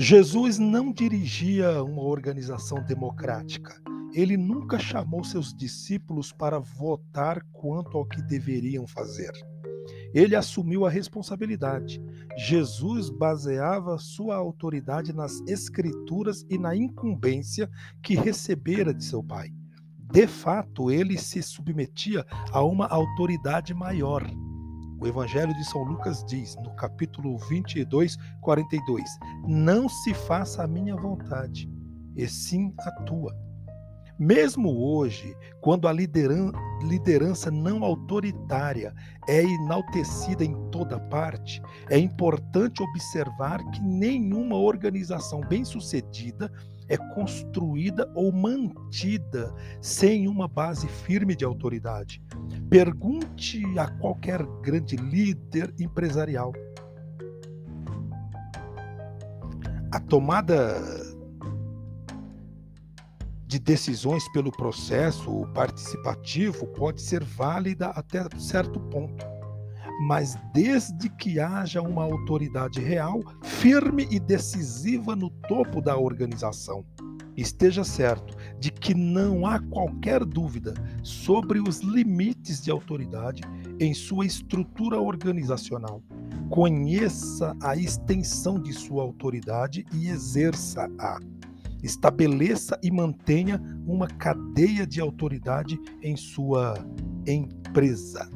Jesus não dirigia uma organização democrática. Ele nunca chamou seus discípulos para votar quanto ao que deveriam fazer. Ele assumiu a responsabilidade. Jesus baseava sua autoridade nas Escrituras e na incumbência que recebera de seu Pai. De fato, ele se submetia a uma autoridade maior. O Evangelho de São Lucas diz, no capítulo 22, 42, Não se faça a minha vontade, e sim a tua. Mesmo hoje, quando a liderança não autoritária é enaltecida em toda parte, é importante observar que nenhuma organização bem-sucedida é construída ou mantida sem uma base firme de autoridade. Pergunte a qualquer grande líder empresarial. A tomada de decisões pelo processo participativo pode ser válida até certo ponto, mas desde que haja uma autoridade real, firme e decisiva no topo da organização. Esteja certo de que não há qualquer dúvida sobre os limites de autoridade em sua estrutura organizacional. Conheça a extensão de sua autoridade e exerça-a estabeleça e mantenha uma cadeia de autoridade em sua empresa.